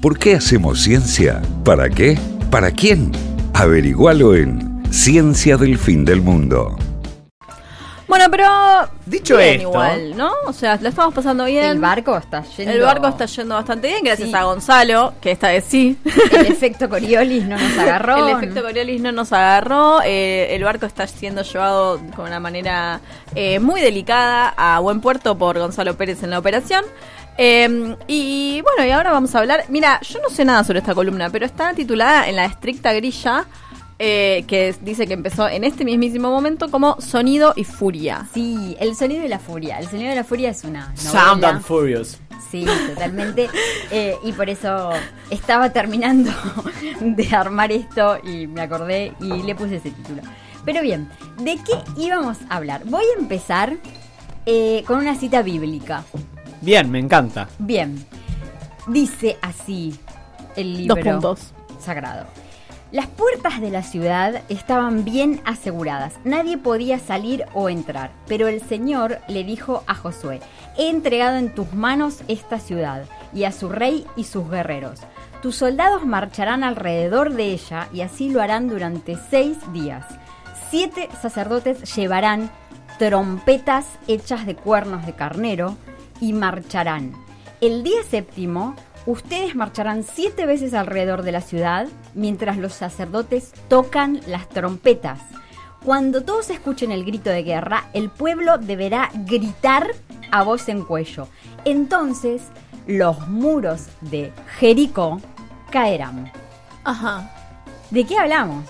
¿Por qué hacemos ciencia? ¿Para qué? ¿Para quién? Averigualo en Ciencia del Fin del Mundo. Bueno, pero. Dicho bien esto- igual, ¿no? O sea, la estamos pasando bien. El barco está yendo. El barco está yendo bastante bien, gracias Sí. a Gonzalo, que esta vez sí. El efecto Coriolis no nos agarró. El efecto Coriolis no nos agarró. eh, el barco está siendo llevado con una manera eh, muy delicada a buen puerto por Gonzalo Pérez en la operación. Eh, y bueno, y ahora vamos a hablar. Mira, yo no sé nada sobre esta columna, pero está titulada en la estricta grilla. eh, que dice que empezó en este mismísimo momento como Sonido y Furia. Sí, el sonido de la furia. El sonido de la furia es una novela. Sound and Furious. Sí, totalmente. Eh, y por eso estaba terminando de armar esto y me acordé y le puse ese título. Pero bien, ¿de qué íbamos a hablar? Voy a empezar eh, con una cita bíblica. Bien, me encanta. Bien, dice así el Dos libro puntos. sagrado. Las puertas de la ciudad estaban bien aseguradas, nadie podía salir o entrar, pero el Señor le dijo a Josué, he entregado en tus manos esta ciudad y a su rey y sus guerreros. Tus soldados marcharán alrededor de ella y así lo harán durante seis días. Siete sacerdotes llevarán trompetas hechas de cuernos de carnero y marcharán. El día séptimo, ustedes marcharán siete veces alrededor de la ciudad mientras los sacerdotes tocan las trompetas. Cuando todos escuchen el grito de guerra, el pueblo deberá gritar a voz en cuello. Entonces, los muros de Jericó caerán. Ajá. ¿De qué hablamos?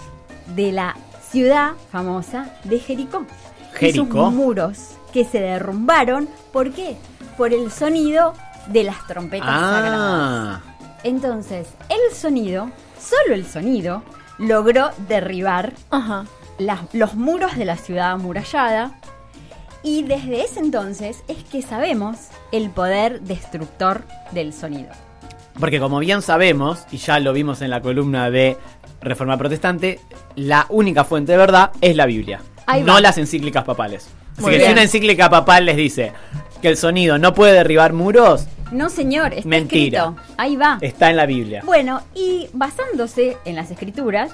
De la ciudad famosa de Jericó. Jericó. Esos muros que se derrumbaron, ¿por qué? Por el sonido de las trompetas sagradas. Ah. Entonces, el sonido, solo el sonido, logró derribar Ajá. las- los muros de la ciudad amurallada. Y desde ese entonces es que sabemos el poder destructor del sonido. Porque como bien sabemos, y ya lo vimos en la columna de Reforma Protestante, la única fuente de verdad es la Biblia. No las encíclicas papales. Así Muy que bien. si una encíclica papal les dice que el sonido no puede derribar muros, No, señor, está Mentira. escrito. Ahí va. está en la Biblia. Bueno, y basándose en las escrituras,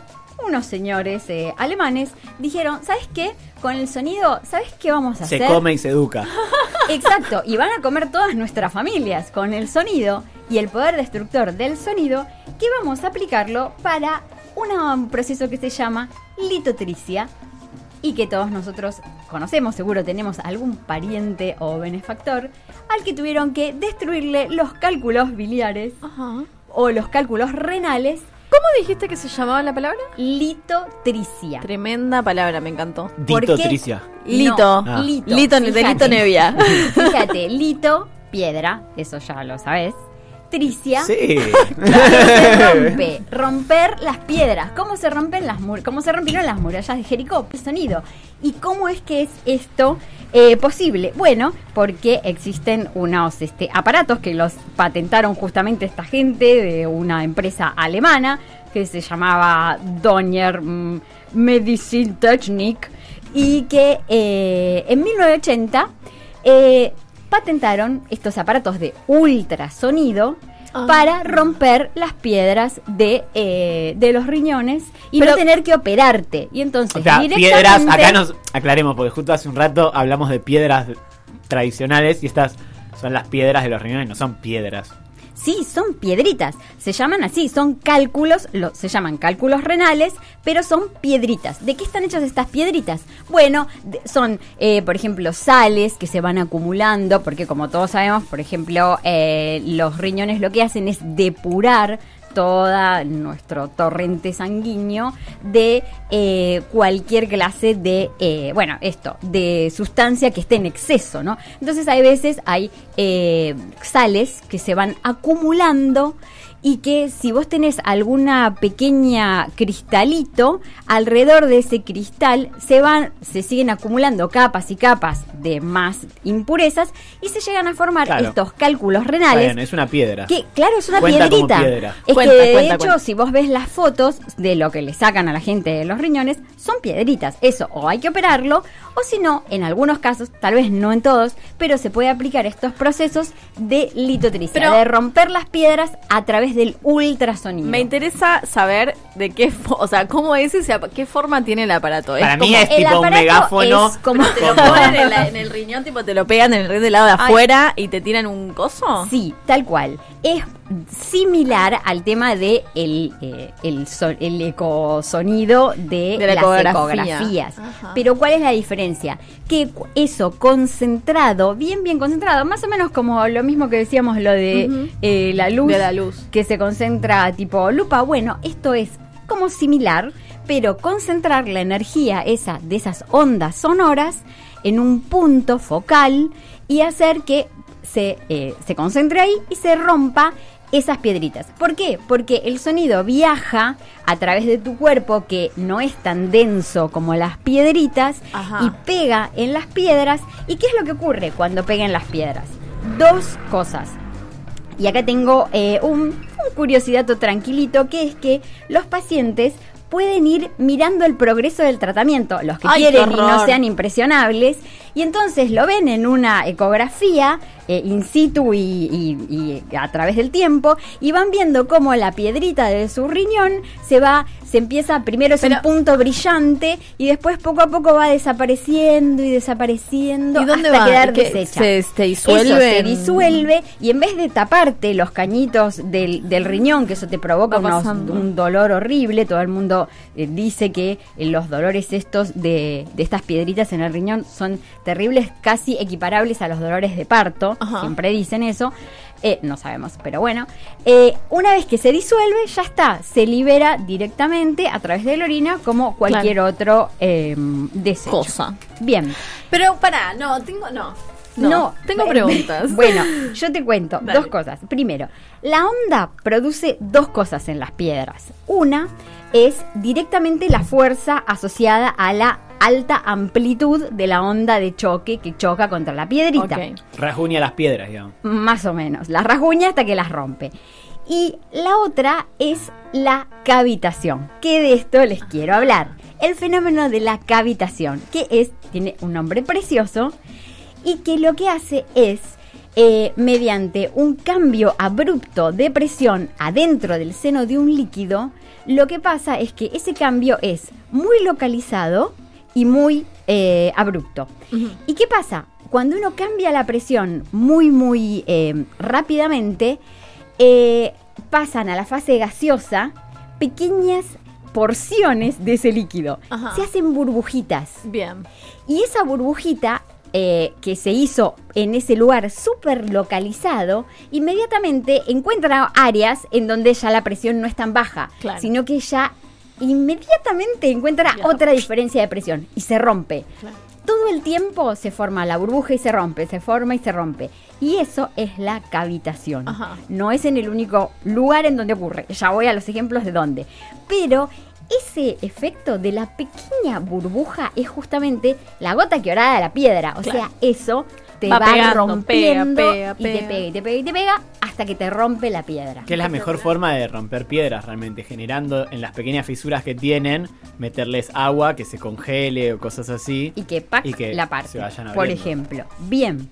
unos señores eh, alemanes dijeron, ¿sabes qué? Con el sonido, ¿sabes qué vamos a Se hacer? come y se educa. Exacto, y van a comer todas nuestras familias con el sonido y el poder destructor del sonido que vamos a aplicarlo para una- un proceso que se llama litotricia y que todos nosotros conocemos, seguro tenemos algún pariente o benefactor al que tuvieron que destruirle los cálculos biliares Ajá. o los cálculos renales ¿Cómo dijiste que se llamaba la palabra? litotricia. Tremenda palabra, me encantó. ¿Por Dito qué? Tricia. Lito. No, Ah. lito. Lito, de Fíjate. Lito Nevia. Fíjate, lito, piedra, eso ya lo sabes. Tricia, Sí. se rompe, romper las piedras. ¿Cómo se rompen las mur cómo se rompieron las murallas de Jericó? El sonido. ¿Y cómo es que es esto eh, posible? Bueno, porque existen unos este, aparatos que los patentaron justamente esta gente de una empresa alemana que se llamaba Donner mm, Medicine Technik y que eh, en 1980 eh, patentaron estos aparatos de ultrasonido Ah. para romper las piedras de, eh, de los riñones y Pero- no tener que operarte. Y entonces O sea, directamente... piedras, acá nos aclaremos, porque justo hace un rato hablamos de piedras tradicionales y estas son las piedras de los riñones, no son piedras. Sí, son piedritas. Se llaman así, son cálculos, lo- se llaman cálculos renales, pero son piedritas. ¿De qué están hechas estas piedritas? Bueno, son, eh, por ejemplo, sales que se van acumulando, porque como todos sabemos, por ejemplo, eh, los riñones lo que hacen es depurar toda nuestro torrente sanguíneo de eh, cualquier clase de, eh, bueno, esto, de sustancia que esté en exceso, ¿no? Entonces hay veces hay eh, sales que se van acumulando y que si vos tenés alguna pequeña cristalito, alrededor de ese cristal se van, se siguen acumulando capas y capas de más impurezas y se llegan a formar Claro. estos cálculos renales bien, es una piedra. que claro, es una Cuenta piedrita. piedra. Es Cuenta, que de cuenta, hecho, cuenta. si vos ves las fotos de lo que le sacan a la gente de los riñones, son piedritas. Eso o hay que operarlo, o si no, en algunos casos, tal vez no en todos, pero se puede aplicar estos procesos de litotricia, Pero- de romper las piedras a través del ultrasonido. Me interesa saber de qué, o sea, cómo es ese, qué forma tiene el aparato. Para mí como- es tipo un megáfono. es como- te lo ponen en, la- en el riñón, tipo te lo pegan en el red del lado de Ay. afuera y te tiran un coso. Sí, tal cual. Es similar al tema de el, eh, el, so- el ecosonido de, De la las ecografía. ecografías. Ajá. Pero ¿cuál es la diferencia? Que eso concentrado, bien, bien concentrado, más o menos como lo mismo que decíamos lo de eh, la luz, De la luz. que se concentra tipo lupa. Bueno, esto es como similar, pero concentrar la energía esa de esas ondas sonoras en un punto focal y hacer que se, eh, se concentre ahí y se rompa esas piedritas. ¿Por qué? Porque el sonido viaja a través de tu cuerpo que no es tan denso como las piedritas Ajá. y pega en las piedras. ¿Y qué es lo que ocurre cuando pega en las piedras? Dos cosas. Y acá tengo eh, un, un curiosidad tranquilito, que es que los pacientes pueden ir mirando el progreso del tratamiento, los que Ay, quieren y no sean impresionables, y entonces lo ven en una ecografía eh, in situ y, y- y a través del tiempo, y van viendo cómo la piedrita de su riñón se va, se empieza, primero es Pero- un punto brillante, y después poco a poco va desapareciendo y desapareciendo ¿Y dónde hasta va? quedar ¿Qué? deshecha. ¿Se- se disuelve Eso se disuelve y en vez de taparte los cañitos del, del riñón, que eso te provoca unos- un dolor horrible, todo el mundo eh, dice que eh, los dolores estos de, de estas piedritas en el riñón son terribles, casi equiparables a los dolores de parto, Ajá. siempre dicen eso. Eh, no sabemos, pero bueno. Eh, una vez que se disuelve, ya está, se libera directamente a través de la orina como cualquier otro eh, desecho. Cosa. Bien. Pero pará, no, tengo, no. No, tengo eh, preguntas. Bueno, yo te cuento Dale. dos cosas. Primero, la onda produce dos cosas en las piedras. Una es directamente la fuerza asociada a la alta amplitud de la onda de choque que choca contra la piedrita. Rajuña las piedras, digamos. Más o menos. Las rasguña hasta que las rompe. Y la otra es la cavitación, que de esto les quiero hablar. El fenómeno de la cavitación, que es, tiene un nombre precioso, y que lo que hace es, eh, mediante un cambio abrupto de presión adentro del seno de un líquido, lo que pasa es que ese cambio es muy localizado y muy eh, abrupto. ¿Y qué pasa? Cuando uno cambia la presión muy, muy eh, rápidamente, eh, pasan a la fase gaseosa pequeñas porciones de ese líquido. Ajá. Se hacen burbujitas. Bien. Y esa burbujita eh, que se hizo en ese lugar súper localizado, inmediatamente encuentra áreas en donde ya la presión no es tan baja, Claro. sino que ya inmediatamente encuentra otra diferencia de presión y se rompe. Claro. Todo el tiempo se forma la burbuja y se rompe, se forma y se rompe. Y eso es la cavitación. Ajá. No es en el único lugar en donde ocurre. Ya voy a los ejemplos de dónde. Pero ese efecto de la pequeña burbuja es justamente la gota que orada de la piedra. O Claro. sea, eso te Va va, pegando, rompiendo pega, pega, y te pega. y te pega y te pega hasta que te rompe la piedra. Que es la mejor forma de romper piedras realmente, generando en las pequeñas fisuras que tienen, meterles agua que se congele o cosas así. Y que, pac, Y que la se parte. vayan Por ejemplo. Bien.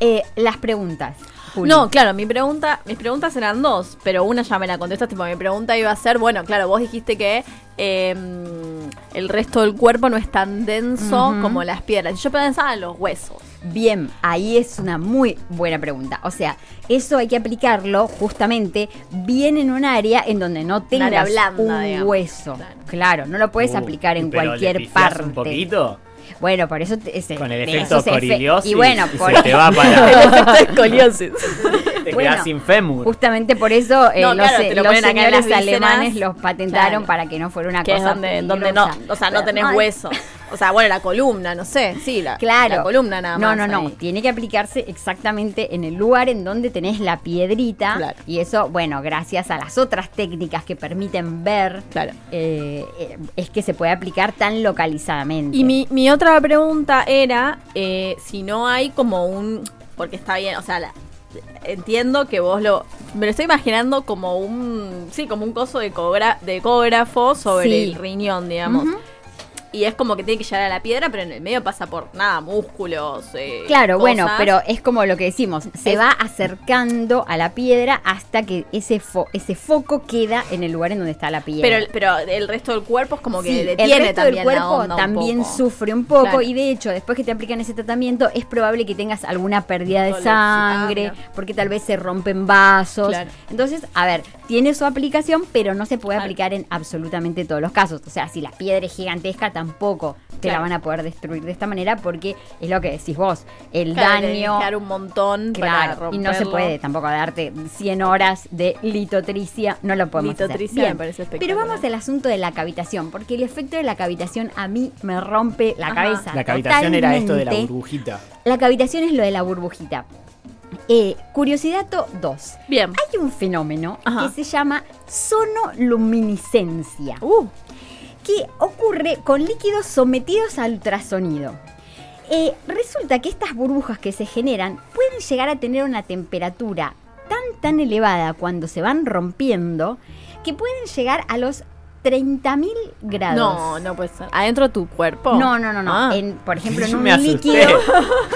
Eh, las preguntas. Juli. No, claro, mi pregunta, mis preguntas eran dos, pero una ya me la contestaste, tipo, mi pregunta iba a ser, bueno, claro, vos dijiste que eh, el resto del cuerpo no es tan denso como las piedras. Y yo pensaba en los huesos. Bien, ahí es una muy buena pregunta. O sea, eso hay que aplicarlo justamente bien en un área en donde no tengas blanda, un digamos. hueso. Claro. Claro, no lo puedes Uh, aplicar en pero cualquier parte. un poquito Bueno, por eso te- ese- con el efecto coriliosis Y bueno, y por se te va El para efecto escoliosis. te Bueno, quedas sin fémur. Justamente por eso eh, No, los, claro, lo los señores alemanes los patentaron Claro. para que no fuera una que es cosa donde, donde no, o sea, no tenés ay, huesos. O sea, bueno, la columna, no sé, sí, la, Claro. la columna nada no, más. No, no, ahí. Tiene que aplicarse exactamente en el lugar en donde tenés la piedrita. Claro. Y eso, bueno, gracias a las otras técnicas que permiten ver, Claro. eh, eh, es que se puede aplicar tan localizadamente. Y mi, mi otra pregunta era eh, si no hay como un. Porque está bien, o sea, la- entiendo que vos lo. Me lo estoy imaginando como un. Sí, como un coso de, cobra, de ecógrafo sobre Sí. el riñón, digamos. Ujú. Y es como que tiene que llegar a la piedra, pero en el medio pasa por nada, músculos. eh, Claro, bueno, pero es como lo que decimos, se Es- va acercando a la piedra hasta que ese, fo- ese foco queda en el lugar en donde está la piedra. Pero, pero el resto del cuerpo es como que Sí, detiene el resto también del cuerpo la onda un también sufre un poco Claro. y de hecho después que te aplican ese tratamiento es probable que tengas alguna pérdida de Dolor. Ah, sangre mira. porque tal vez se rompen vasos. Claro. Entonces, a ver, tiene su aplicación pero no se puede aplicar en absolutamente todos los casos. O sea, si la piedra es gigantesca tampoco te la Claro. van a poder destruir de esta manera porque es lo que decís vos, el Claro, daño... que dar un montón Claro, para y no se puede tampoco darte 100 horas de litotricia, no lo podemos Litotricia hacer. me parece Pero vamos al asunto de la cavitación, porque el efecto de la cavitación a mí me rompe la Ajá. cabeza. La cavitación era esto de la burbujita. La cavitación es lo de la burbujita. Eh, curiosidad 2. Bien. Hay un fenómeno Ajá. que se llama sonoluminiscencia, Uh, que ocurre con líquidos sometidos al ultrasonido. Eh, resulta que estas burbujas que se generan pueden llegar a tener una temperatura tan tan elevada cuando se van rompiendo que pueden llegar a los 30.000 grados. no, no puede ser. ¿Adentro de tu cuerpo? No, no, no, no. Ah. En, por ejemplo, en un líquido,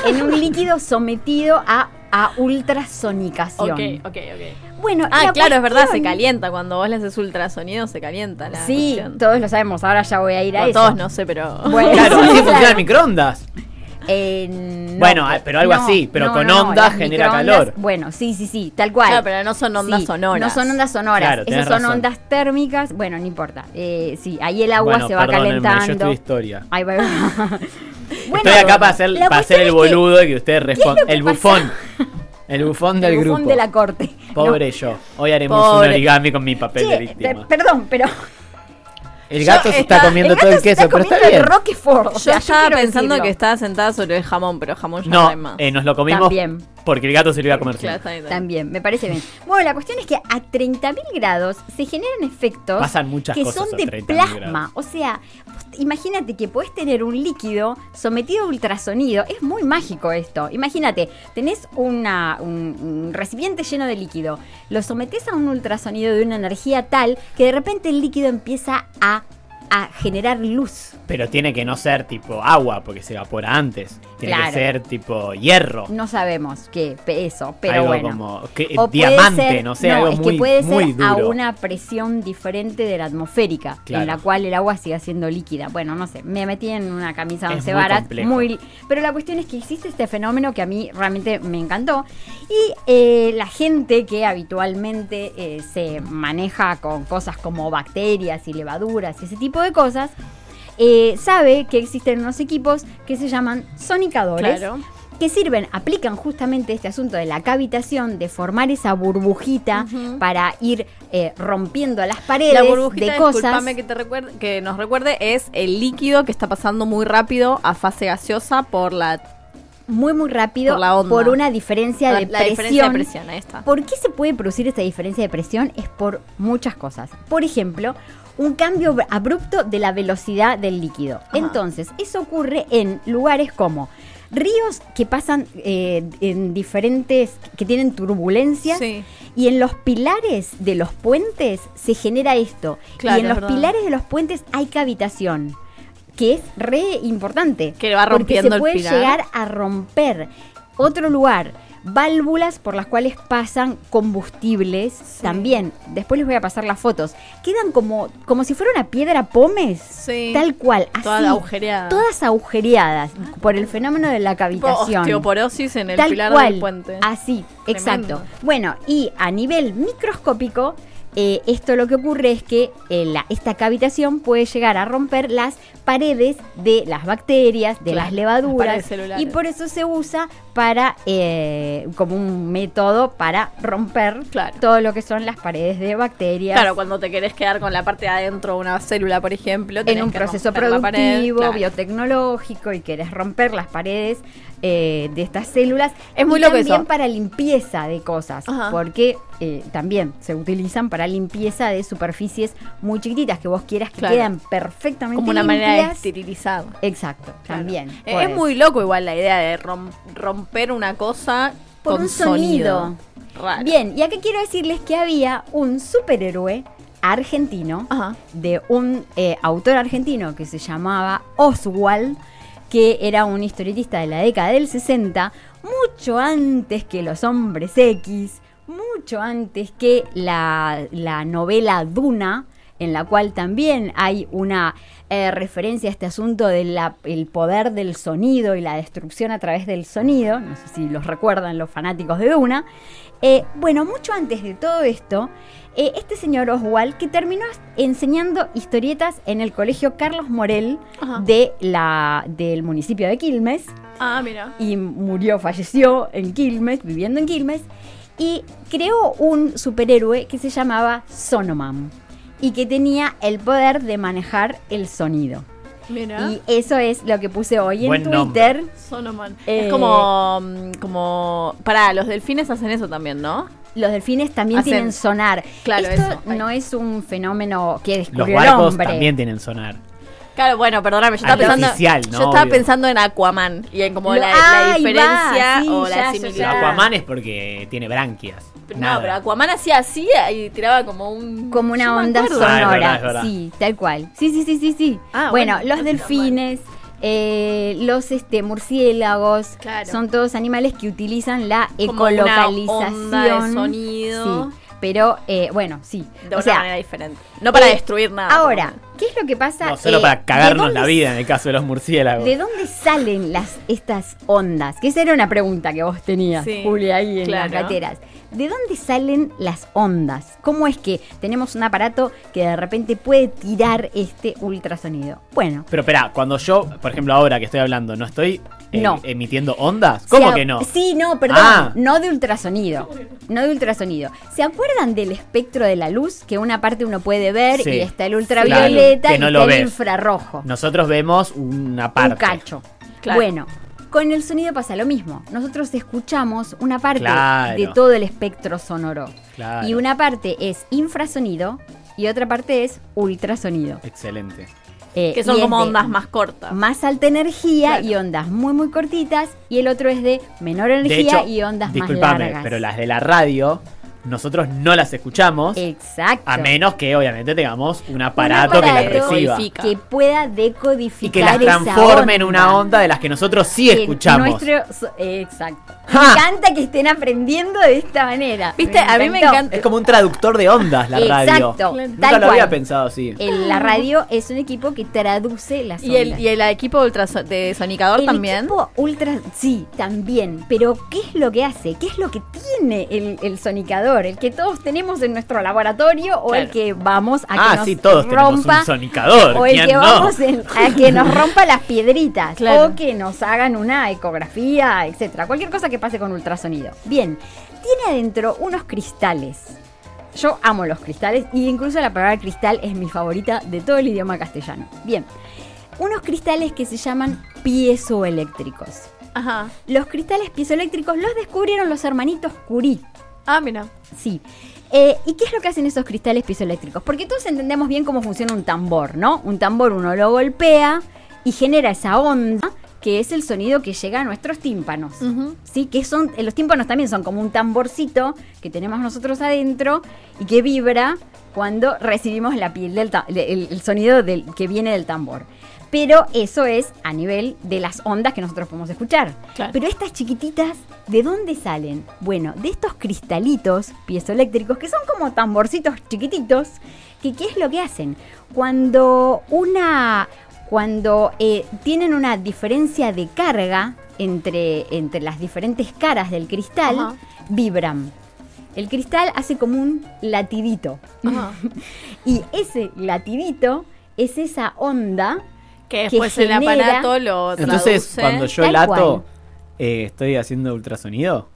en un líquido sometido a, a ultrasonicación. Ok, ok, ok. Bueno, Ah, la claro, es verdad, se calienta. Cuando vos le haces ultrasonido, se calienta la Sí, cuestión. todos lo sabemos. Ahora ya voy a ir a Bueno, eso. todos no sé, pero... Bueno, Claro, sí, así funciona el microondas. Eh, no, Bueno, pero algo así, pero con onda genera calor. Bueno, sí, sí, sí, tal cual. Claro, pero no son ondas Sí, sonoras. No son ondas sonoras. Claro, Esas son razón. ondas térmicas. Bueno, no importa. Eh, sí, ahí el agua Bueno, se va calentando. yo estudio historia. Ahí va. Bueno, Estoy acá para hacer, para hacer el boludo y que ustedes respondan. El bufón. El bufón del el bufón grupo. de la corte. Pobre yo. Hoy haremos Pobre. un origami con mi papel Che, de víctima. perdón, pero El gato Yo se está estaba- comiendo el todo el queso, está pero está bien. el Roquefort. O Yo sea, estaba quiero pensando decirlo. que estaba sentada sobre el jamón, pero jamón ya no, No, hay más. eh, nos lo comimos También. porque el gato se lo iba a comer. Claro, bien. También, me parece bien. Bueno, la cuestión es que a 30.000 grados se generan efectos Pasan muchas que cosas son de 30.000 plasma. grados. O sea, imagínate que podés tener un líquido sometido a ultrasonido. Es muy mágico esto. Imagínate, tenés una, un, un recipiente lleno de líquido, lo sometés a un ultrasonido de una energía tal que de repente el líquido empieza a, a generar luz. Pero tiene que no ser tipo agua porque se evapora antes. Tiene Claro. que ser tipo hierro. No sabemos qué eso, pero algo bueno. como que- O puede diamante, ser- no sé, algo es muy, que puede muy ser a una presión diferente de la atmosférica, Claro. en la cual el agua siga siendo líquida. Bueno, no sé, me metí en una camisa once varas, muy, pero la cuestión es que existe este fenómeno que a mí realmente me encantó y eh, la gente que habitualmente eh, se maneja con cosas como bacterias y levaduras y ese tipo de cosas. eh, sabe que existen unos equipos que se llaman sonicadores Claro. que sirven, aplican justamente este asunto de la cavitación, de formar esa burbujita para ir eh, rompiendo las paredes La burbujita, de cosas. que, te recuerde, que nos recuerde, es el líquido que está pasando muy rápido a fase gaseosa por la, Muy, muy rápido Por la onda. por una diferencia la- de la presión. diferencia de presión. ¿Por qué se puede producir esta diferencia de presión? Es por muchas cosas. Por ejemplo, un cambio ab- abrupto de la velocidad del líquido. Ajá. Entonces, eso ocurre en lugares como ríos que pasan eh, en diferentes, que tienen turbulencias. Sí. Y en los pilares de los puentes se genera esto. Claro, y en los verdad. pilares de los puentes hay cavitación, que es re importante. Que va porque rompiendo se el puede pilar. llegar a romper. Otro lugar, válvulas por las cuales pasan combustibles también. Después les voy a pasar las fotos. Quedan como, como si fuera una piedra pómez. Sí. Tal cual, así. Toda agujereada. Todas agujereadas por el fenómeno de la cavitación. osteoporosis en el Tal pilar cual, del puente. Así, exacto. Bueno, y a nivel microscópico, eh, esto lo que ocurre es que eh, la- esta cavitación puede llegar a romper las paredes de las bacterias, de Claro, las levaduras, y por eso se usa para eh, como un método para romper Claro. todo lo que son las paredes de bacterias. Claro, cuando te querés quedar con la parte de adentro de una célula, por ejemplo, en un que proceso romper pared, productivo, claro. biotecnológico y querés romper las paredes eh, de estas células. Es muy y loco también eso. para limpieza de cosas, Ajá. porque eh, también se utilizan para limpieza de superficies muy chiquititas que vos quieras que Claro. queden perfectamente Como una manera de esterilizar. Exacto, Claro. también. Eh. Es muy loco igual la idea de rom- romper una cosa Por con un sonido. Raro. Bien, y acá quiero decirles que había un superhéroe argentino Ajá. de un eh, autor argentino que se llamaba Oswald, que era un historietista de la década del 60, mucho antes que Los Hombres X, mucho antes que la, la novela Duna, en la cual también hay una eh, referencia a este asunto del poder del sonido y la destrucción a través del sonido, no sé si los recuerdan los fanáticos de Duna. Eh, bueno, mucho antes de todo esto, eh, este señor Oswald, que terminó enseñando historietas en el colegio Carlos Morel Ajá. de la, del municipio de Quilmes, Ah, mira. y murió, falleció en Quilmes, viviendo en Quilmes, y creó un superhéroe que se llamaba Sonoman y que tenía el poder de manejar el sonido. Mira. Y eso es lo que puse hoy en Twitter. Sonoman. Eh, es como. mm, como. Pará, los delfines hacen eso también, ¿no? Los delfines también Hacen- tienen sonar. Claro, Esto eso. No es un fenómeno que Los descubrió el barcos hombre. también tienen sonar. Claro, bueno, perdóname, yo estaba Artificial, pensando. ¿no? Yo estaba Obvio. pensando en Aquaman y en como la, la ahí va, diferencia sí, o ya, la ya, similitud. ya. Aquaman es porque tiene branquias. No, Nada. pero Aquaman hacía así y tiraba como un. Como una Yo me onda acuerdo. Ah, es sonora. verdad, es verdad. Sí, tal cual. Sí, sí, sí, sí, sí. Ah, bueno, bueno, los no está delfines, eh, los este, murciélagos, Claro. son todos animales que utilizan la Como una ecolocalización. onda de sonido. Sí, pero eh, bueno, sí. De o una sea, manera diferente. No para eh, destruir nada. Ahora, ¿qué es lo que pasa? No, solo Eh, para ¿de cagarnos la vida en el caso de los murciélagos. ¿De dónde salen las, estas ondas? Que esa era una pregunta que vos tenías, Sí, Julia, ahí en claro. las gateras. ¿De dónde salen las ondas? ¿Cómo es que tenemos un aparato que de repente puede tirar este ultrasonido? Bueno, Pero espera, cuando yo, por ejemplo, ahora que estoy hablando, ¿no estoy eh, No. emitiendo ondas? ¿Cómo que no? Sí, no, perdón, Ah. no de ultrasonido. No de ultrasonido. ¿Se acuerdan del espectro de la luz? Que una parte uno puede ver Sí. y está el ultravioleta Claro, que y está el infrarrojo. Nosotros vemos una parte. Un cacho. Claro. Bueno, con el sonido pasa lo mismo. Nosotros escuchamos una parte Claro. de todo el espectro sonoro. Claro. Y una parte es infrasonido y otra parte es ultrasonido. Excelente. Eh, Que son como ondas más cortas. Más alta energía Claro. y ondas muy muy cortitas y el otro es de menor De energía hecho, y ondas más largas. pero las de la radio, nosotros no las escuchamos. Exacto. A menos que obviamente tengamos un Un aparato, que las reciba. Que pueda Y decodificar que las transforme en una onda de las que nosotros sí Que escuchamos. nuestro- exacto. ¡Ja! Me encanta que estén aprendiendo de esta manera. Viste, a mí me encanta. Es como un traductor de ondas la radio. Exacto. Nunca Tal lo había cual. pensado así. El- la radio es un equipo que traduce las Y el, ondas. y el equipo ultraso- de sonicador El también. equipo ultra, sí, también. Pero ¿qué es lo que hace? ¿Qué es lo que tiene el, el sonicador? El que todos tenemos en nuestro laboratorio o el que vamos a que Ah, nos sí, todos tenemos rompa un sonicador. o el ¿quién que no? vamos en- a que nos rompa las piedritas Claro. o que nos hagan una ecografía, etcétera. Cualquier cosa que pase con ultrasonido. Bien, tiene adentro unos cristales. Yo amo los cristales y incluso la palabra cristal es mi favorita de todo el idioma castellano. Bien, unos cristales que se llaman piezoeléctricos. Ajá. Los cristales piezoeléctricos los descubrieron los hermanitos Curie. Ah, mira. Sí. Eh, ¿Y qué es lo que hacen esos cristales piezoeléctricos? Porque todos entendemos bien cómo funciona un tambor, ¿no? Un tambor uno lo golpea y genera esa onda que es el sonido que llega a nuestros tímpanos. ¿Sí? Que son, eh, los tímpanos también son como un tamborcito que tenemos nosotros adentro y que vibra cuando recibimos la piel del el, el sonido del, que viene del tambor. Pero eso es a nivel de las ondas que nosotros podemos escuchar. Claro. Pero estas chiquititas, ¿de dónde salen? Bueno, de estos cristalitos piezoeléctricos que son como tamborcitos chiquititos, que ¿qué es lo que hacen? Cuando una cuando eh, tienen una diferencia de carga entre, entre las diferentes caras del cristal, Ajá. vibran. El cristal hace como un latidito. Ajá. Y ese latidito es esa onda Que después el genera- aparato lo Entonces, traduce. cuando yo Tal lato, eh, estoy haciendo ultrasonido.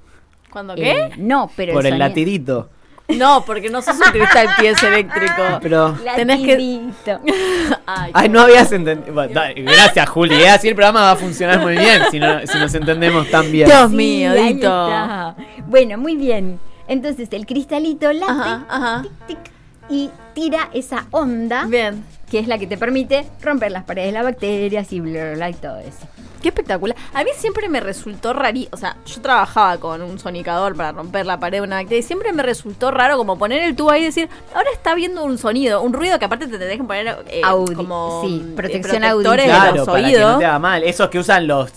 ¿Cuando qué? eh, no, pero por el sonido- latidito. No, porque no sos un cristal pies eléctrico. Pero. Tenés que- Latidito. Ay, Ay, no habías entendido. Gracias, Juli. eh, Así el programa va a funcionar muy bien si, no- si nos entendemos tan bien. Dios Sí, mío, Dito. Bueno, muy bien. Entonces el cristalito late Ajá, ajá. tic, tic, y tira esa onda Bien. Que es la que te permite romper las paredes de las bacterias y bla, bla, bla y todo eso. Qué espectacular. A mí siempre me resultó rarí, o sea, yo trabajaba con un sonicador para romper la pared de una bacteria y siempre me resultó raro como poner el tubo ahí y decir, ahora está viendo un sonido, un ruido que aparte te tenés que poner eh, Audi- como sí, eh, protección protectores de Claro, los para que no oídos. te haga mal. Esos que usan los.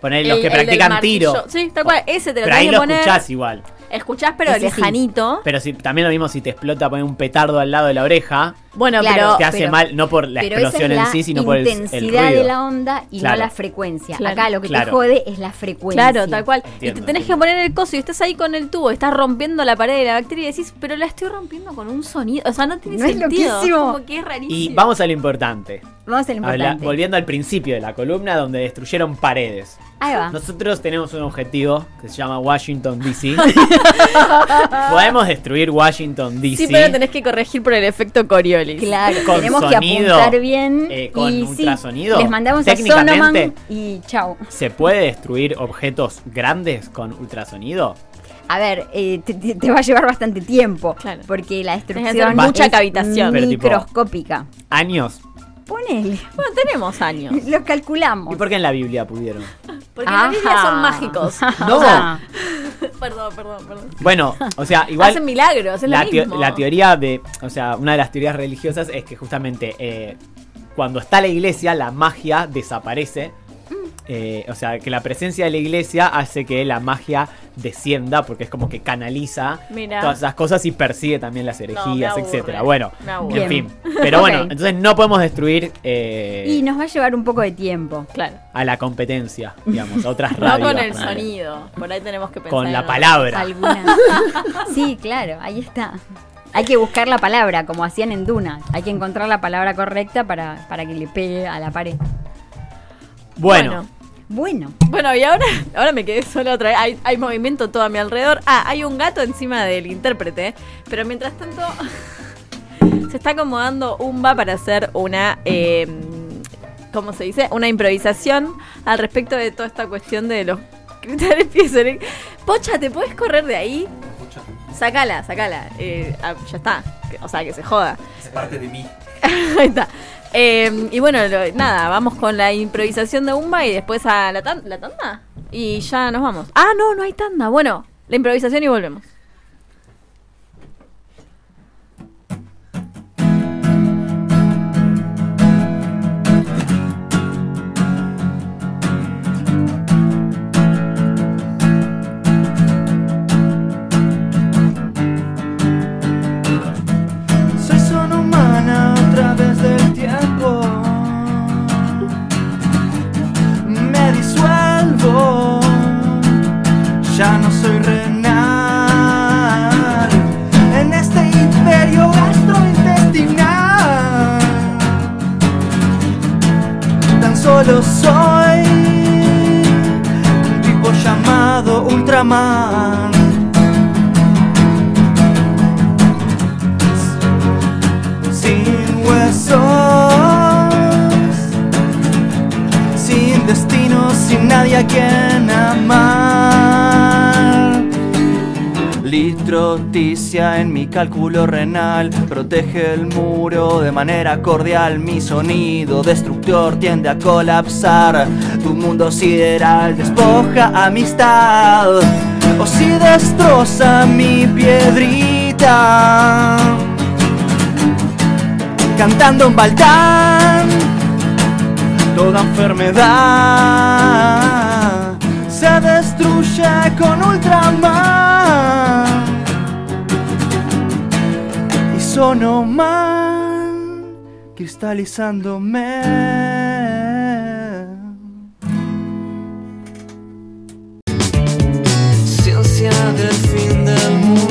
Poner los El- que practican tiro. Sí, tal cual, ese te lo Pero ahí lo poner. escuchás igual. Escuchás, pero sí. lejanito. Pero si, también lo mismo si te explota poner un petardo al lado de la oreja, Bueno, Claro, pero te hace pero- mal, no por la explosión en sí, sino por el, el intensidad ruido. de la onda y Claro. no la frecuencia. Claro. Acá lo que Claro. te jode es la frecuencia. Claro, tal cual. Entiendo, y te tenés entiendo. que poner el coso y estás ahí con el tubo, estás rompiendo la pared de la bacteria y decís, pero la estoy rompiendo con un sonido. O sea, no tiene ¿No es sentido. loquísimo? Como que es rarísimo. Y vamos a lo importante. Vamos a lo Habla- importante. volviendo al principio de la columna donde destruyeron paredes. Ahí va. Nosotros tenemos un objetivo que se llama Washington DC. Podemos destruir Washington DC. Sí, pero tenés que corregir por el efecto Coriolis. Claro, Con tenemos sonido, que apuntar bien. eh, con y sí, ultrasonido. les mandamos a Técnicamente- Sonoman y chau. ¿Se puede destruir objetos grandes con ultrasonido? A ver, eh, te, te- te va a llevar bastante tiempo. Claro. Porque la destrucción mucha es cavitación. Pero tipo- microscópica. ¿Años? Ponele. Bueno, tenemos años. Los calculamos. ¿Y por qué en la Biblia pudieron? Porque en la Biblia son mágicos. No. O sea, perdón, perdón, perdón. Bueno, o sea, igual... Hacen milagros, es la, lo teo- mismo. la teoría de, o sea, una de las teorías religiosas es que justamente eh, cuando está la iglesia, la magia desaparece. Eh, o sea, que la presencia de la iglesia hace que la magia descienda porque es como que canaliza Mira. todas esas cosas y persigue también las herejías, aburre, etcétera. Bueno, en fin. Pero bueno, entonces no podemos destruir eh, Y nos va a llevar un poco de tiempo. Claro. a la competencia, digamos, a otras No radios. con el sonido. Por ahí tenemos que pensar. Con la palabra. Alguna. Sí, claro, ahí está. Hay que buscar la palabra, como hacían en Duna. Hay que encontrar la palabra correcta para, para que le pegue a la pared. Bueno, Bueno. Bueno, Bueno, y ahora, ahora me quedé sola otra vez. Hay, hay movimiento todo a mi alrededor. Ah, hay un gato encima del intérprete. Pero mientras tanto, se está acomodando Umba para hacer una. Eh, ¿Cómo se dice? Una improvisación al respecto de toda esta cuestión de los cristales piezoeléctricos. Pocha, ¿te puedes correr de ahí? Sácala, sácala. Eh, ah, ya está. O sea, que se joda. Es parte de mí. Ahí está. Eh, y bueno, nada, vamos con la improvisación de Umba y después a la, tan- ¿la tanda. Y ya nos vamos. Ah, no, no hay tanda. Bueno, la improvisación y volvemos. amar. En mi cálculo renal protege el muro de manera cordial. Mi sonido destructor tiende a colapsar. Tu mundo sideral despoja amistad. O si destroza mi piedrita cantando en Baltán. Toda enfermedad se destruye con Ultraman sonoman cristalizándome. Ciencia del fin del mundo.